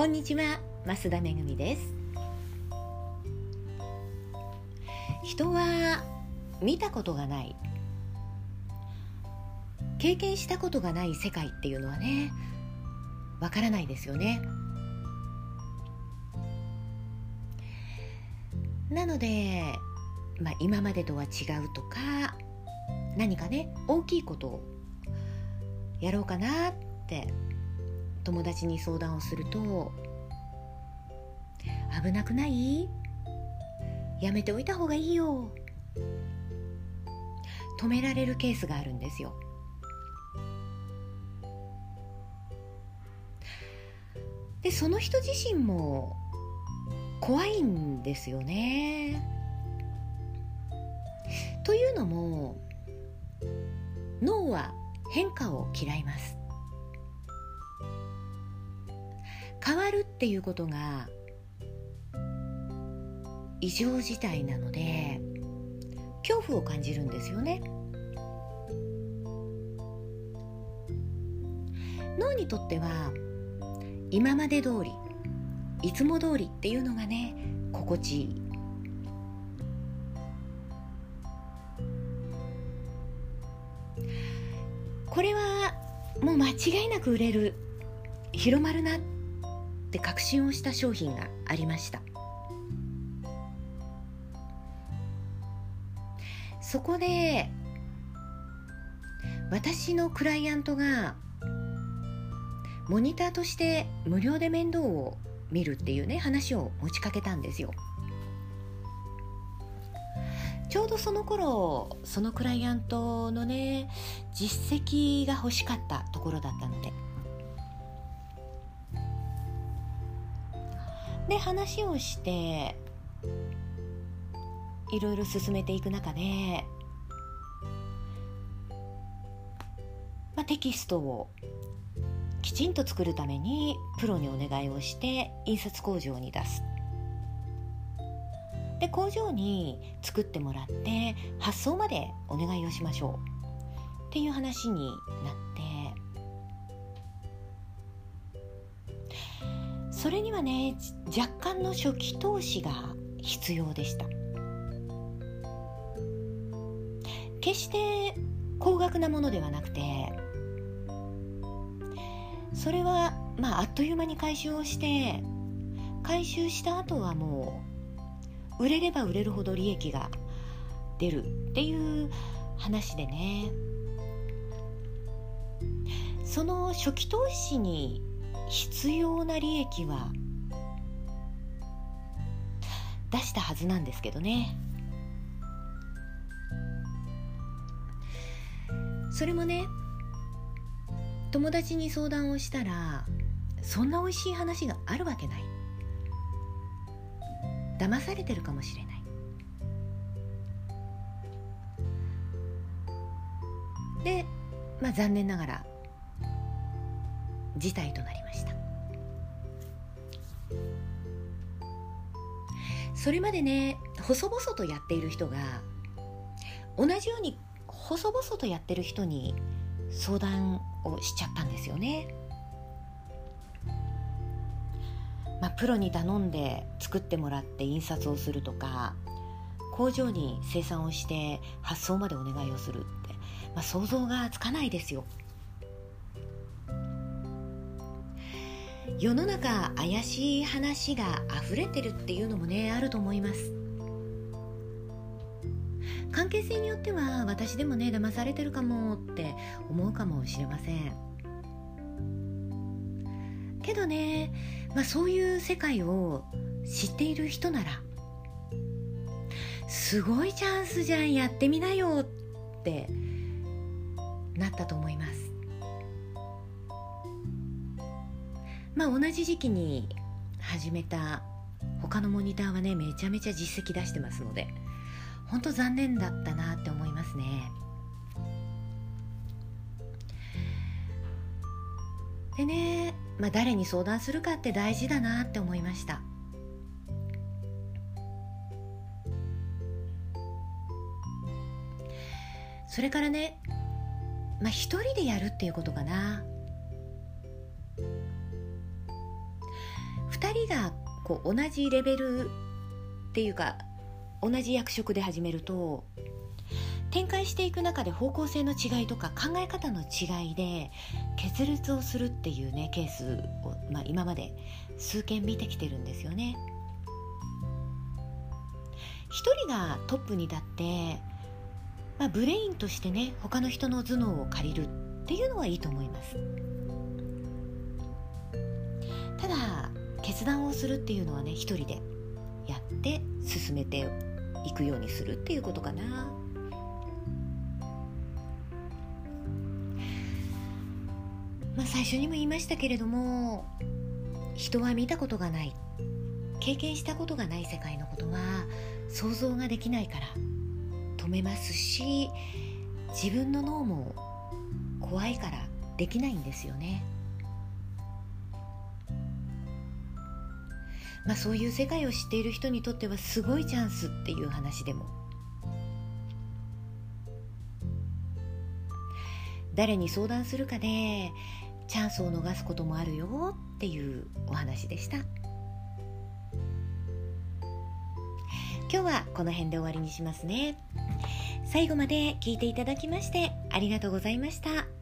こんにちは増田めぐみです。人は見たことがない。経験したことがない世界っていうのはねわからないですよね。なので、まあ、今までとは違うとか何かね大きいことをやろうかなって友達に相談をすると「危なくない？やめておいた方がいいよ」止められるケースがあるんですよ。でその人自身も怖いんですよね。というのも脳は変化を嫌います変わるっていうことが異常事態なので恐怖を感じるんですよね。脳にとっては今まで通りいつも通りっていうのがね心地いい。これはもう間違いなく売れる広まるなっって確信をした商品がありました。そこで私のクライアントがモニターとして無料で面倒を見るっていうね話を持ちかけたんですよ。ちょうどその頃そのクライアントのね実績が欲しかったところだったので。で話をしていろいろ進めていく中で、まあ、テキストをきちんと作るためにプロにお願いをして印刷工場に出す。で工場に作ってもらって発送までお願いをしましょう。っていう話になってそれにはね若干の初期投資が必要でした。決して高額なものではなくてそれはまああっという間に回収をして回収した後はもう売れれば売れるほど利益が出るっていう話でね。その初期投資に必要な利益は出したはずなんですけどね。それもね友達に相談をしたらそんな美味しい話があるわけない。騙されてるかもしれない。で、まあ、残念ながら事態となりました。それまでね細々とやっている人が同じように細々とやってる人に相談をしちゃったんですよね。まあ、プロに頼んで作ってもらって印刷をするとか工場に生産をして発送までお願いをするって、まあ、想像がつかないですよ。世の中怪しい話が溢れてるっていうのもねあると思います。関係性によっては私でもね騙されてるかもって思うかもしれません。けどねまあ、そういう世界を知っている人ならすごいチャンスじゃんやってみなよってなったと思います。まあ同じ時期に始めた他のモニターはねめちゃめちゃ実績出してますので本当残念だったなって思いますね。でねまあ、誰に相談するかって大事だなって思いました。それからねまあ一人でやるっていうことかな。2人がこう同じレベルっていうか同じ役職で始めると展開していく中で方向性の違いとか考え方の違いで決裂をするっていうねケースを、まあ、今まで数件見てきてるんですよね。一人がトップに立って、まあ、ブレインとしてね他の人の頭脳を借りるっていうのはいいと思いますただ決断をするっていうのはね一人でやって進めていくようにするっていうことかなまあ最初にも言いましたけれども人は見たことがない経験したことがない世界のことは想像ができないから止めますし自分の脳も怖いからできないんですよね。まあそういう世界を知っている人にとってはすごいチャンスっていう話でも。誰に相談するかでチャンスを逃すこともあるよっていうお話でした。今日はこの辺で終わりにしますね。最後まで聞いていただきましてありがとうございました。